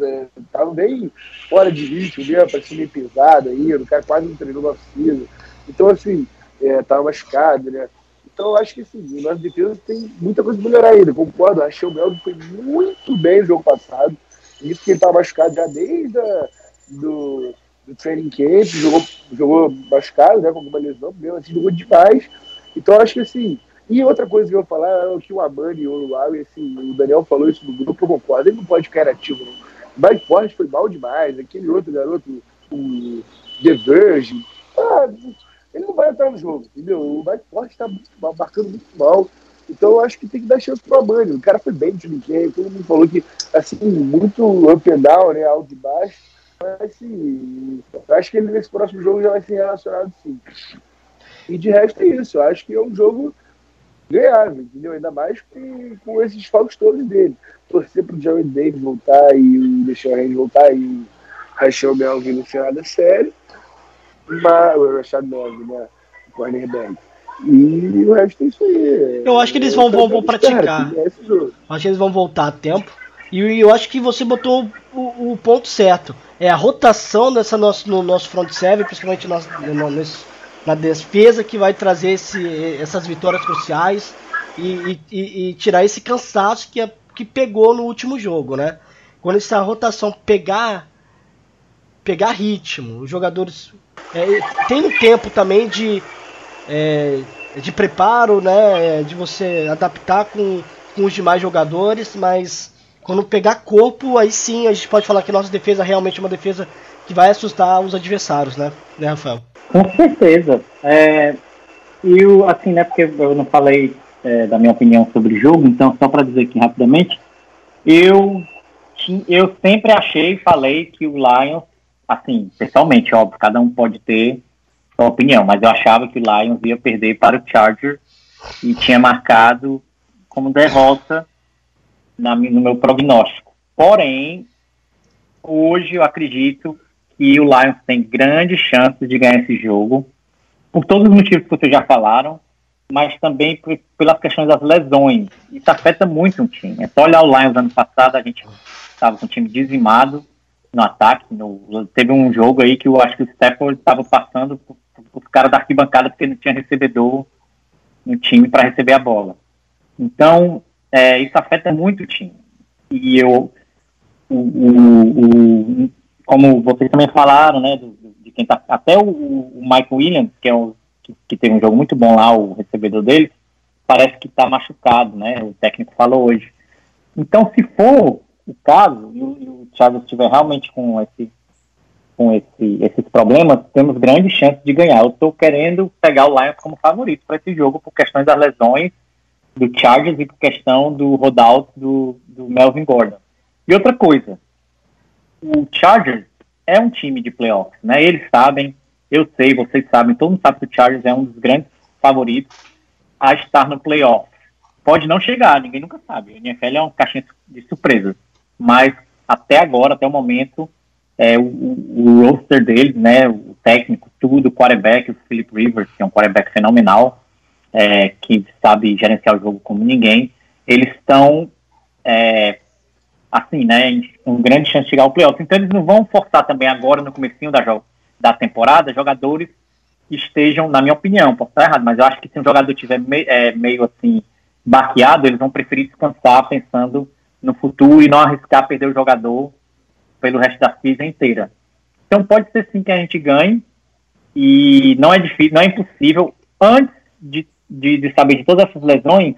S4: é, tava bem fora de ritmo mesmo, parecia meio pesado aí, o cara quase não treinou na oficina. Então, assim, é, tava machucado, né? Então eu acho que assim, o nosso defesa tem muita coisa pra melhorar ainda, concordo. Achei o Melvin foi muito bem no jogo passado. Isso que ele estava machucado já desde a, do, do training camp, jogou, jogou machucado, né, com alguma lesão, mesmo assim, jogou demais. Então acho que assim. E outra coisa que eu vou falar é o que o Amani e o Uruguai, assim, o Daniel falou isso no grupo, eu concordo, ele não pode ficar ativo, não. Mike Forte foi mal demais, aquele outro garoto, o The Virgin, ah, ele não vai entrar no jogo, entendeu? O Mike Forte está marcando muito mal. Então eu acho que tem que dar chance pro Amani. O cara foi bem de ninguém, todo mundo falou que, assim, muito up and down, né? Alto e baixo. Mas assim, eu acho que ele nesse próximo jogo já vai ser relacionado sim. E de resto é isso. Eu acho que é um jogo ganhável, entendeu? Ainda mais com, com esses falcos todos dele. Torcer pro Jerry Davis voltar e o Deixar Reis voltar e o Rachel Melvin no final da série. Mas o Rashad Melvin, né? O cornerback. E o resto é isso aí.
S2: Eu acho que eles vão, vão, vão praticar. Eu acho que eles vão voltar a tempo. E eu acho que você botou o, o ponto certo. É a rotação nessa nosso, no nosso front seven, principalmente nós, nesse, na defesa, que vai trazer esse, essas vitórias cruciais e, e, e, tirar esse cansaço que, é, que pegou no último jogo, né? Quando essa rotação pegar pegar ritmo, os jogadores é, tem um tempo também de é, de preparo, né? De você adaptar com, com os demais jogadores, mas quando pegar corpo, aí sim a gente pode falar que nossa defesa é realmente uma defesa que vai assustar os adversários, né, né Rafael?
S3: Com certeza. É, e o, assim, né, porque eu não falei é, da minha opinião sobre o jogo, então só para dizer aqui rapidamente, eu, eu sempre achei, falei que o Lions, assim, pessoalmente, óbvio, cada um pode ter sua opinião, mas eu achava que o Lions ia perder para o Charger e tinha marcado como derrota na, no meu prognóstico. Porém, hoje eu acredito que o Lions tem grandes chances de ganhar esse jogo, por todos os motivos que vocês já falaram, mas também por, pelas questões das lesões. Isso afeta muito um time. É só olhar o Lions ano passado, a gente estava com um time dizimado no ataque. No, teve um jogo aí que eu acho que o Stafford estava passando os caras da arquibancada porque não tinha recebedor no time para receber a bola. Então, é, isso afeta muito o time. E eu, o, o, o, como vocês também falaram, né, de quem tá, até o, o Michael Williams, que é o que, que teve um jogo muito bom lá, o recebedor dele, parece que está machucado, né? O técnico falou hoje. Então, se for o caso, e o, e o Thiago estiver realmente com esse com esse, esses problemas, temos grandes chances de ganhar. Eu estou querendo pegar o Lions como favorito para esse jogo por questões das lesões do Chargers e por questão do rollout do, do Melvin Gordon. E outra coisa, o Chargers é um time de playoffs, né? Eles sabem, eu sei, vocês sabem, todo mundo sabe que o Chargers é um dos grandes favoritos a estar no playoff. Pode não chegar, ninguém nunca sabe. A NFL é um caixinha de surpresas. Mas até agora, até o momento, é, o, o roster deles, né, o técnico, tudo, o quarterback, o Philip Rivers, que é um quarterback fenomenal, é, que sabe gerenciar o jogo como ninguém, eles estão, é, assim, né, com grande chance de chegar ao playoff. Então eles não vão forçar também agora, no comecinho da, da temporada, jogadores que estejam, na minha opinião, posso estar errado, mas eu acho que se um jogador tiver me, é, meio assim, baqueado, eles vão preferir descansar pensando no futuro e não arriscar perder o jogador pelo resto da season inteira. Então pode ser sim que a gente ganhe e não é difícil, não é impossível. Antes de, de, de saber de todas essas lesões,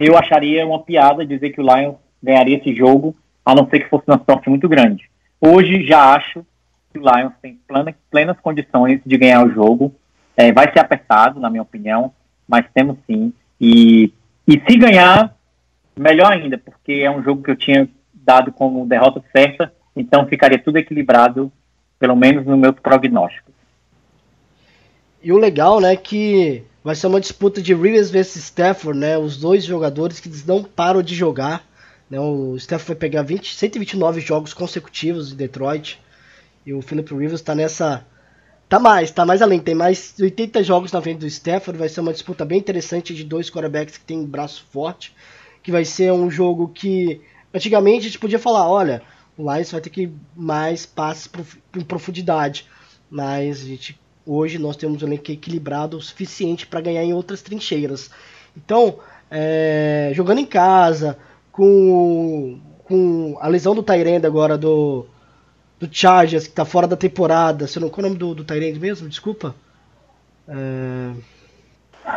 S3: eu acharia uma piada dizer que o Lions ganharia esse jogo, a não ser que fosse uma sorte muito grande. Hoje já acho que o Lions tem plena, plenas condições de ganhar o jogo. É, vai ser apertado, na minha opinião, mas temos sim. E, e se ganhar, melhor ainda, porque é um jogo que eu tinha dado como derrota certa então ficaria tudo equilibrado, pelo menos no meu prognóstico.
S2: E o legal, né, que vai ser uma disputa de Rivers vs Stafford, né? Os dois jogadores que não param de jogar. Né, o Stafford vai pegar 20, 129 jogos consecutivos em Detroit. E o Philip Rivers está nessa. Tá mais, tá mais além. Tem mais 80 jogos na frente do Stafford. Vai ser uma disputa bem interessante de dois quarterbacks que tem braço forte. Que vai ser um jogo que antigamente a gente podia falar: olha, o Lions vai ter que mais passes em profundidade. Mas a gente hoje nós temos um elenco equilibrado o suficiente para ganhar em outras trincheiras. Então, é, jogando em casa, com, com a lesão do Tyrande agora do, do Chargers, que está fora da temporada. Você não, qual é o nome do, do Tyrande mesmo? Desculpa.
S3: É...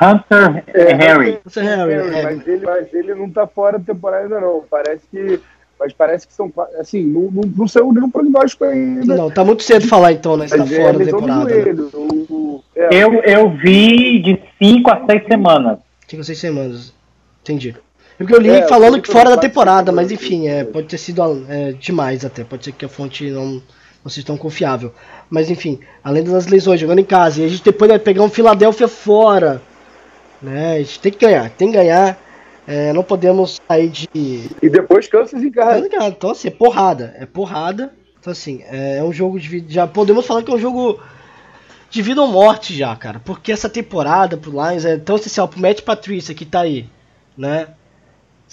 S3: Hunter é, Harry.
S4: Hunter Harry, é. mas, ele, mas ele não está fora da temporada ainda não. Parece que mas parece que são assim, não, não, não saiu nenhum prognóstico ainda.
S2: Não, tá muito cedo falar então, né? Está fora da temporada. Joelho,
S3: o, é. eu, eu vi de 5 a 6 semaãs.
S2: 5 a 6 semanas. Entendi. Porque eu li é, falando que fora da temporada, mas enfim, é, pode ter sido é, demais até. Pode ser que a fonte não, não seja tão confiável. Mas enfim, além das lesões, jogando em casa. E a gente depois vai pegar um Philadelphia fora. Né? A gente tem que ganhar, tem que ganhar. É, não podemos sair de.
S4: E depois Kansas em casa.
S2: Então, assim, é porrada. É porrada. Então, assim, é, é um jogo de. Já podemos falar que é um jogo de vida ou morte já, cara. Porque essa temporada pro Lions é tão essencial pro Matt Patrícia que tá aí, né?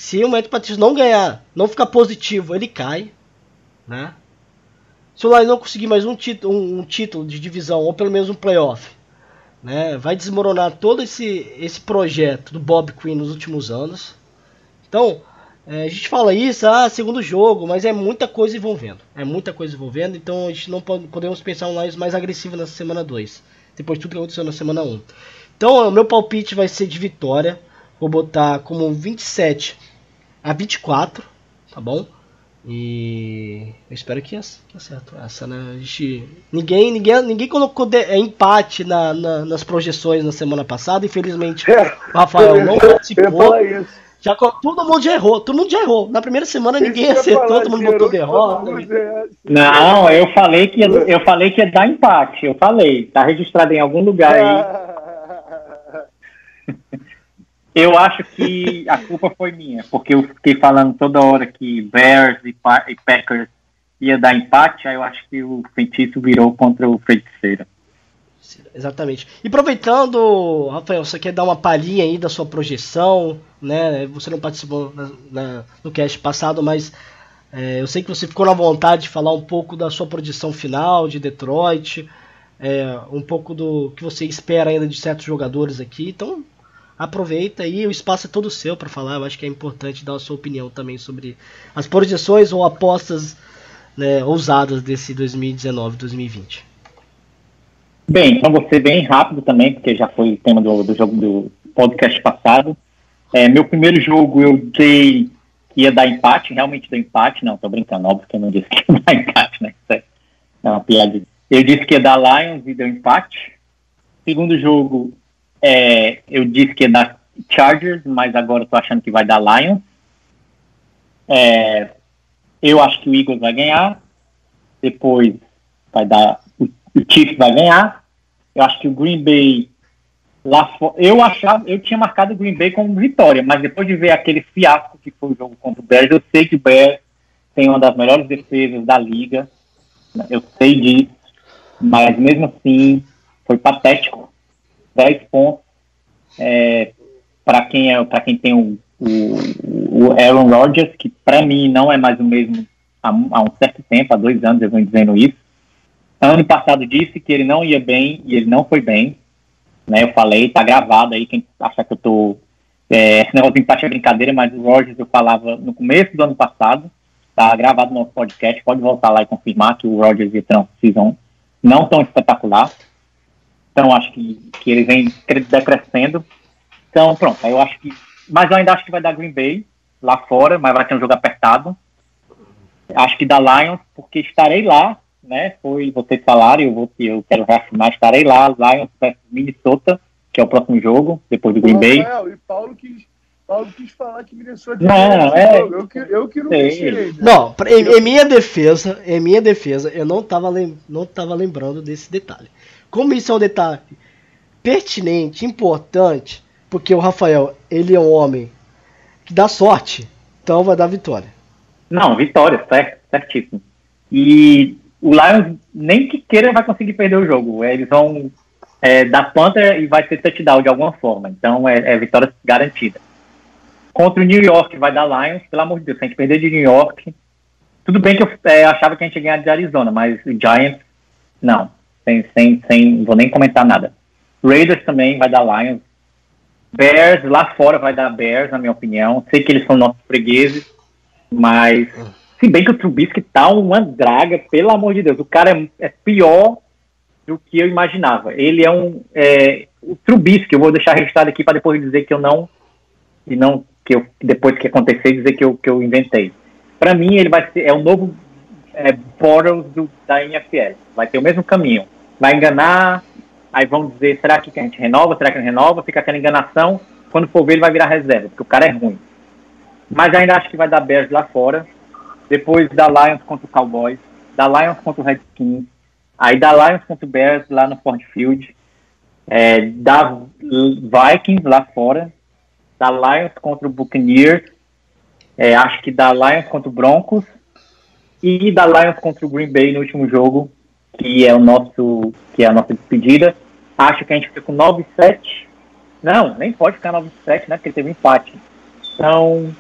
S2: Se o Matt Patrícia não ganhar, não ficar positivo, ele cai, né? Se o Lions não conseguir mais um, título, um, um título de divisão ou pelo menos um playoff, né? Vai desmoronar todo esse, esse projeto do Bob Quinn nos últimos anos. Então, é, a gente fala isso, ah, segundo jogo, mas é muita coisa envolvendo. É muita coisa envolvendo, então a gente não pode, podemos pensar um Lions mais agressivo nessa semana 2. Depois de tudo que aconteceu na semana 1. Um. Então, o meu palpite vai ser de vitória. Vou botar como 27 a 24, tá bom? E eu espero que, que acerto essa, né? A gente, ninguém, ninguém, ninguém colocou de, é, empate na, na, nas projeções na semana passada. Infelizmente,
S4: é,
S2: o Rafael não participou. Já, todo mundo já errou, todo mundo já errou. Na primeira semana ninguém acertou, todo mundo botou derrota.
S3: Não, eu falei que eu falei que ia dar empate. Eu falei, tá registrado em algum lugar aí. Eu acho que a culpa foi minha, porque eu fiquei falando toda hora que Bears e, e Packers ia dar empate, aí eu acho que o feitiço virou contra o feiticeiro.
S2: Exatamente. E aproveitando, Rafael, você quer dar uma palhinha aí da sua projeção, né? Você não participou na, na, no cast passado, mas é, eu sei que você ficou na vontade de falar um pouco da sua projeção final de Detroit, é, um pouco do que você espera ainda de certos jogadores aqui. Então, aproveita aí, o espaço é todo seu para falar. Eu acho que é importante dar a sua opinião também sobre as projeções ou apostas né, ousadas desse 2019-2020.
S3: Bem, então vou ser bem rápido também, porque já foi tema do, do jogo do podcast passado. É, meu primeiro jogo eu dei que ia dar empate, realmente deu empate, não, tô brincando, óbvio que eu não disse que ia dar empate, né? Isso é uma piada. Eu disse que ia dar Lions e deu empate. Segundo jogo, é, eu disse que ia dar Chargers, mas agora estou achando que vai dar Lions. É, eu acho que o Eagles vai ganhar. Depois vai dar. O, Chiefs vai ganhar. Eu acho que o Green Bay lá eu achava, eu tinha marcado o Green Bay como vitória, mas depois de ver aquele fiasco que foi o jogo contra o Bears, eu sei que o Bears tem uma das melhores defesas da liga. Eu sei disso, mas mesmo assim foi patético 10 pontos. É, para quem, é, quem tem o, o, o Aaron Rodgers, que para mim não é mais o mesmo há, há, um certo tempo, há dois anos eu venho dizendo isso. Ano passado disse que ele não ia bem e ele não foi bem. Né, eu falei, tá gravado aí, quem acha que eu tô. É, esse negócio de empate é brincadeira, mas o Rodgers eu falava no começo do ano passado, tá gravado no nosso podcast, pode voltar lá e confirmar que o Rodgers e o Trump não tão espetacular. Então, acho que, que ele vem decrescendo. Então, pronto, eu acho que. Mas eu ainda acho que vai dar Green Bay lá fora, mas vai ter um jogo apertado. Acho que da Lions, porque estarei lá, né? Foi vocês falaram, eu, vou, eu quero reafirmar, estarei lá, Lions versus Minnesota, que é o próximo jogo, depois do Green Bay.
S4: e Paulo quis, Paulo quis falar que Minnesota
S3: não, é,
S4: eu, que, eu que não.
S2: Não, em, em, minha defesa, em minha defesa, eu não estava não tava lembrando desse detalhe. Como isso é um detalhe pertinente, importante, porque o Rafael, ele é um homem que dá sorte, então vai dar vitória.
S3: Não, vitória, certo, certíssimo. E o Lions nem que queira vai conseguir perder o jogo. Eles vão é, dar planta e vai ser touchdown de alguma forma. Então é, é, vitória garantida. Contra o New York vai dar Lions, pelo amor de Deus, a gente perder de New York. Tudo bem que eu é, achava que a gente ia ganhar de Arizona, mas o Giants, não. Sem, sem, sem, vou nem comentar nada. Raiders também vai dar Lions. Bears, lá fora vai dar Bears, na minha opinião. Sei que eles são nossos fregueses, mas se bem que o Trubisky tá uma draga, pelo amor de Deus. O cara é, é pior do que eu imaginava. Ele é um. É, o Trubisky, eu vou deixar registrado aqui para depois dizer que eu não. E não que eu, depois que acontecer, dizer que eu, que eu inventei. Para mim, ele vai ser. É o novo é, Bortles do, da NFL. Vai ter o mesmo caminho. Vai enganar, aí vão dizer, será que a gente renova? Será que não renova? Fica aquela enganação. Quando for ver, ele vai virar reserva, porque o cara é ruim. Mas ainda acho que vai dar Bears lá fora. Depois da Lions contra o Cowboys. Da Lions contra o Redskins. Aí da Lions contra o Bears lá no Ford Field. É, da Vikings lá fora. Da Lions contra o Buccaneers. É, acho que da Lions contra o Broncos. E da Lions contra o Green Bay no último jogo. Que é o nosso. Que é a nossa despedida. Acho que a gente fica com 9-7. Não, nem pode ficar 9-7, né? Porque teve empate. Então.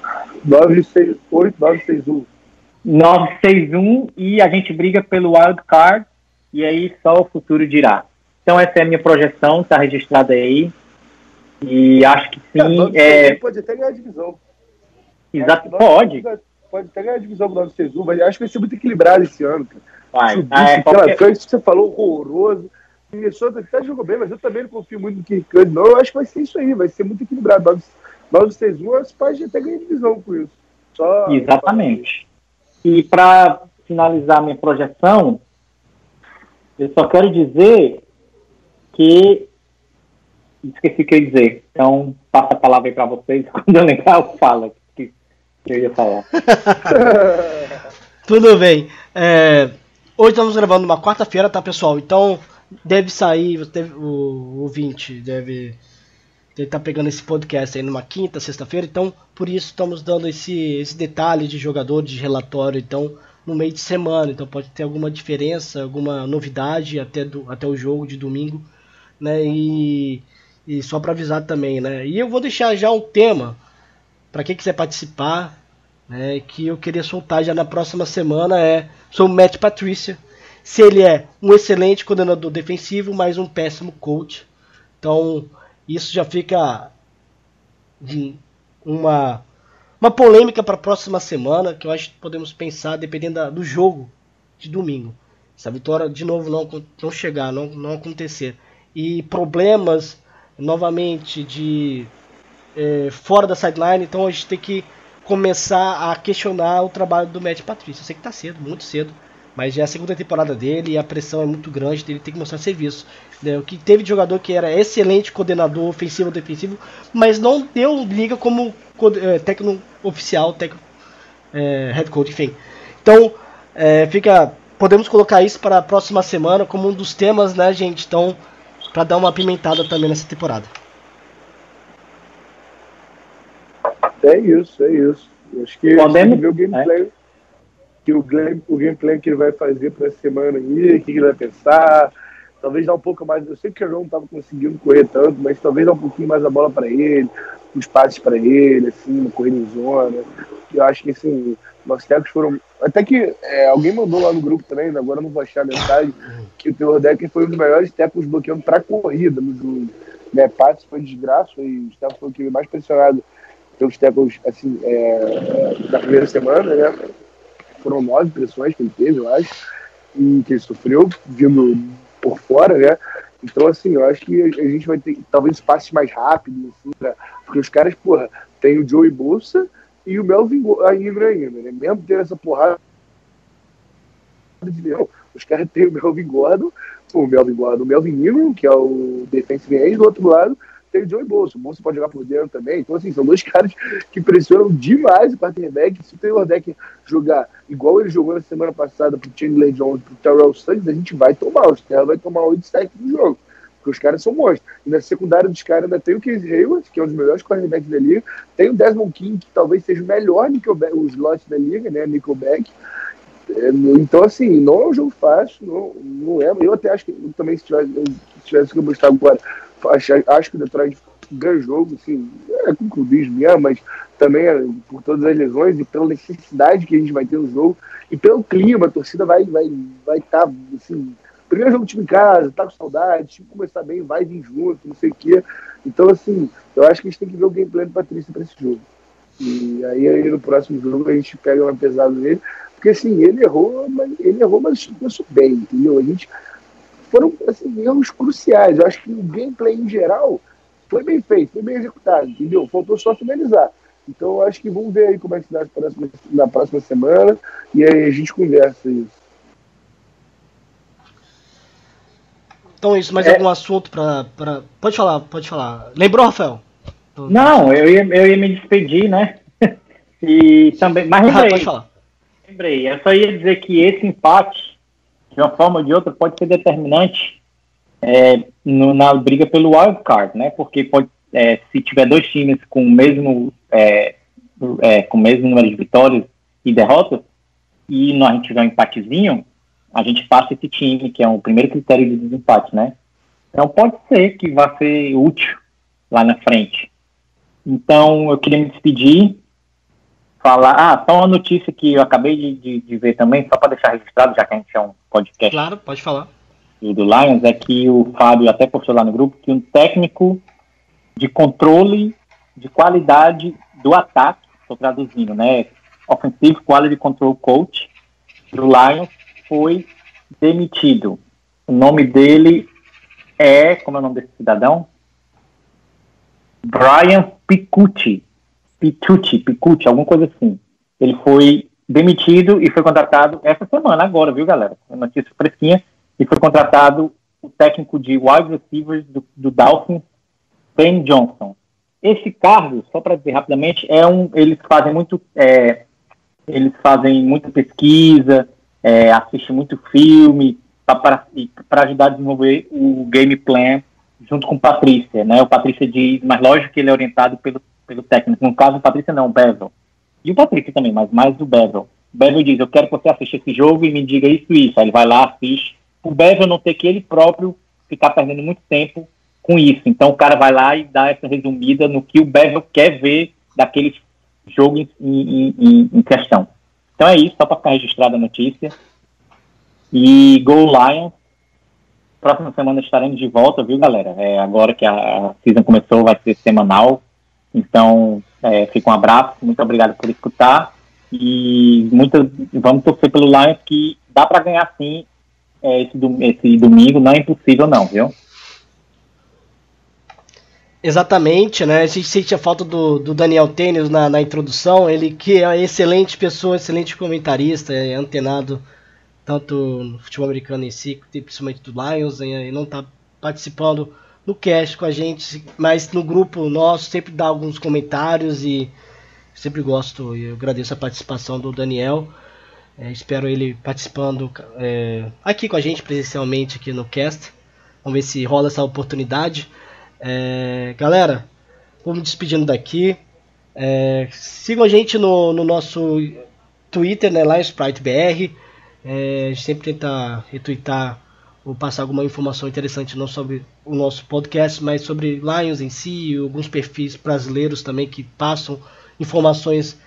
S4: 9-6-8, 9-6-1.
S3: 961 e a gente briga pelo wild card e aí só o futuro dirá. Então essa é a minha projeção, está registrada aí e acho que sim.
S4: É, é... Pode até ganhar a divisão.
S3: Exato, pode.
S4: Pode até ganhar a divisão do 961, mas acho que vai ser muito equilibrado esse ano. Cara.
S3: Vai. Ah, é,
S4: qualquer... que você falou horroroso. Minnesota até jogou bem, mas eu também não confio muito no Kirk não. Eu acho que vai ser isso aí, vai ser muito equilibrado. 961, as pais até ganhar divisão com isso. Só
S3: Exatamente. E para finalizar minha projeção, eu só quero dizer que. Esqueci o que eu ia dizer. Então, passo a palavra aí para vocês. Quando eu lembrar, eu falo eu ia falar.
S2: Tudo bem. É, hoje estamos gravando uma quarta-feira, tá, pessoal? Então, deve sair. Deve, o ouvinte deve ele tá pegando esse podcast aí numa quinta, sexta-feira, então por isso estamos dando esse, esse detalhe de jogador, de relatório, então no meio de semana, então pode ter alguma diferença, alguma novidade até, do, até o jogo de domingo, né? E, e só para avisar também, né? E eu vou deixar já um tema para quem quiser participar, né? Que eu queria soltar já na próxima semana é sobre o Matt Patrícia, se ele é um excelente coordenador defensivo, mas um péssimo coach. Então isso já fica uma, uma polêmica para a próxima semana, que eu acho que podemos pensar dependendo da, do jogo de domingo. Se a vitória de novo não, não chegar, não, não acontecer. E problemas novamente de é, fora da sideline, então a gente tem que começar a questionar o trabalho do Matt Patrício. Eu sei que está cedo, muito cedo, mas já é a segunda temporada dele e a pressão é muito grande, ele tem que mostrar serviço. Né? O que teve de jogador que era excelente coordenador ofensivo ou defensivo, mas não deu liga como é, técnico oficial, técnico é, head coach, enfim. Então, é, fica, podemos colocar isso para a próxima semana como um dos temas, né, gente? Então, para dar uma apimentada também nessa temporada.
S4: É isso, é isso. Acho que podemos ver o gameplay. É. Que o, game, o gameplay que ele vai fazer para essa semana aí, o que ele vai pensar, talvez dar um pouco mais. Eu sei que o não estava conseguindo correr tanto, mas talvez dar um pouquinho mais a bola para ele, os passes para ele, assim, uma corrida em zona. Eu acho que assim, nossos tecos foram. Até que é, alguém mandou lá no grupo também, agora não vou achar a mensagem, que o Taylor Decker foi um dos melhores tecos bloqueando para corrida no jogo. Né, Pats foi desgraça, e o Steph foi o que mais pressionado pelos tackles assim, é, da primeira semana, né? Foram nove pressões que ele teve, eu acho, e que ele sofreu, vindo por fora, né? Então, assim, eu acho que a gente vai ter talvez passes mais rápidos, assim, pra, porque os caras, porra, tem o Joey Bolsa e o Melvin Ingram ainda, né? Mesmo ter essa porrada de leão, os caras têm o Melvin Gordon, o Melvin Gordon, o Melvin Ingram, que é o defensive end, do outro lado tem o Joey Bolsa. O Bolsa pode jogar por dentro também. Então, assim, são dois caras que pressionam demais o quarterback. Se o Taylor Deck jogar igual ele jogou na semana passada pro Chandler Jones, pro Terrell Suggs, a gente vai tomar. O Terrell vai tomar 8 sacks no jogo. Porque os caras são monstros. E na secundária dos caras ainda tem o Casey Hayward, que é um dos melhores quarterbacks da liga. Tem o Desmond King, que talvez seja o melhor o slot da liga, né? Nickelback. É, então, assim, não é um jogo fácil, não, não é. Eu até acho que também, se tivesse, se tivesse que eu mostrar agora, acho, acho que o Detroit ganha jogo, assim, é com clubismo mesmo, mas também é por todas as lesões e pela necessidade que a gente vai ter no jogo e pelo clima, a torcida vai vai vai estar tá, assim primeiro jogo do time em casa, tá com saudade, o time começar bem, vai vir junto, não sei o quê. Então, assim, eu acho que a gente tem que ver o gameplay do Patrícia para esse jogo. E aí, aí, no próximo jogo a gente pega uma pesada nele, porque assim, ele errou, mas ele errou, mas começou bem, entendeu? A gente foram assim, erros cruciais. Eu acho que o gameplay em geral foi bem feito, foi bem executado, entendeu? Faltou só finalizar. Então eu acho que vamos ver aí como é que se dá na próxima semana e aí a gente conversa isso.
S2: Então isso, mais é... algum assunto para pra... Pode falar, pode falar. Lembrou, Rafael?
S3: Não, eu ia, eu ia me despedir, né? e também. Mas lembrei. Ah, pode falar. Lembrei. Eu só ia dizer que esse empate, de uma forma ou de outra, pode ser determinante é, no, na briga pelo wild card, né? Porque pode, é, se tiver dois times com o mesmo é, é com o mesmo número de vitórias e derrotas e nós tiver um empatezinho, a gente passa esse time, que é o primeiro critério de desempate, né? Então pode ser que vá ser útil lá na frente. Então eu queria me despedir, falar, ah, só uma notícia que eu acabei de, de, de ver também, só para deixar registrado, já que a gente é um podcast.
S2: Claro, pode falar.
S3: Do Lions, é que o Fábio até postou lá no grupo que um técnico de controle de qualidade do ataque, estou traduzindo, né? Offensive Quality Control Coach do Lions foi demitido. O nome dele é, como é o nome desse cidadão? Brian Picucci. Picucci, Picucci, alguma coisa assim. Ele foi demitido e foi contratado essa semana, agora, viu, galera? Notícia fresquinha. E foi contratado o técnico de wide receivers do, do Dolphins, Ben Johnson. Esse cargo, só para dizer rapidamente, é um. Eles fazem muito. É, eles fazem muita pesquisa, é, assistem muito filme para ajudar a desenvolver o game plan junto com Patrícia, né? O Patrícia diz, mas lógico que ele é orientado pelo, pelo técnico. No caso, o Patrícia não, o Bevel. E o Patrícia também, mas mais o Bevel. O Bevel diz, eu quero que você assista esse jogo e me diga isso e isso. Aí ele vai lá, assiste. O Bevel não ter que ele próprio ficar perdendo muito tempo com isso. Então o cara vai lá e dá essa resumida no que o Bevel quer ver daquele jogo em, em, em, em questão. Então é isso, só para ficar registrada a notícia. E Go Lions. Próxima semana estaremos de volta, viu, galera? É, agora que a, a season começou, vai ser semanal. Então, é, fica um abraço, muito obrigado por escutar. E muito, vamos torcer pelo Lions que dá para ganhar sim é, esse, esse domingo, não é impossível não, viu?
S2: Exatamente, né? A gente sente a falta do, do Daniel Tênis na, na, introdução, ele que é excelente pessoa, excelente comentarista, é antenado tanto no futebol americano em si, principalmente do Lions, e não está participando no cast com a gente, mas no grupo nosso sempre dá alguns comentários e sempre gosto e agradeço a participação do Daniel. É, espero ele participando é, aqui com a gente presencialmente aqui no cast. Vamos ver se rola essa oportunidade. É, galera, vou me despedindo daqui. É, sigam a gente no, no nosso Twitter, né, LionsPriteBR. É, a gente sempre tenta retweetar ou passar alguma informação interessante não sobre o nosso podcast, mas sobre Lions em si, alguns perfis brasileiros também que passam informações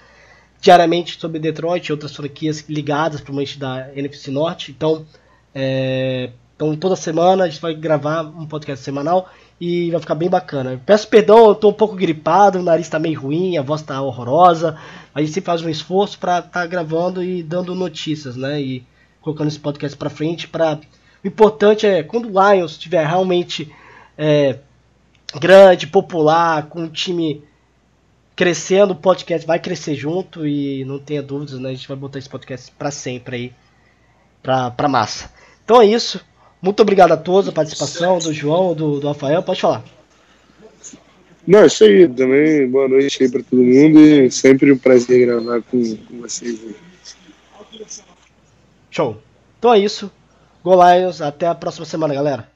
S2: diariamente sobre Detroit e outras franquias ligadas para o da NFC Norte. Então, é, então, toda semana a gente vai gravar um podcast semanal e vai ficar bem bacana. Peço perdão, eu tô um pouco gripado, o nariz tá meio ruim, a voz tá horrorosa. A gente sempre faz um esforço para estar tá gravando e dando notícias, né? E colocando esse podcast para frente. Pra... O importante é quando o Lions estiver realmente é, grande, popular, com um time crescendo, o podcast vai crescer junto e não tenha dúvidas, né? A gente vai botar esse podcast para sempre aí, pra, pra massa. Então é isso. Muito obrigado a todos, a participação do João, do, do Rafael. Pode falar.
S4: Não, é isso aí também. Boa noite aí para todo mundo e sempre um prazer gravar com, com vocês.
S2: Show. Então é isso. Go. Até a próxima semana, galera.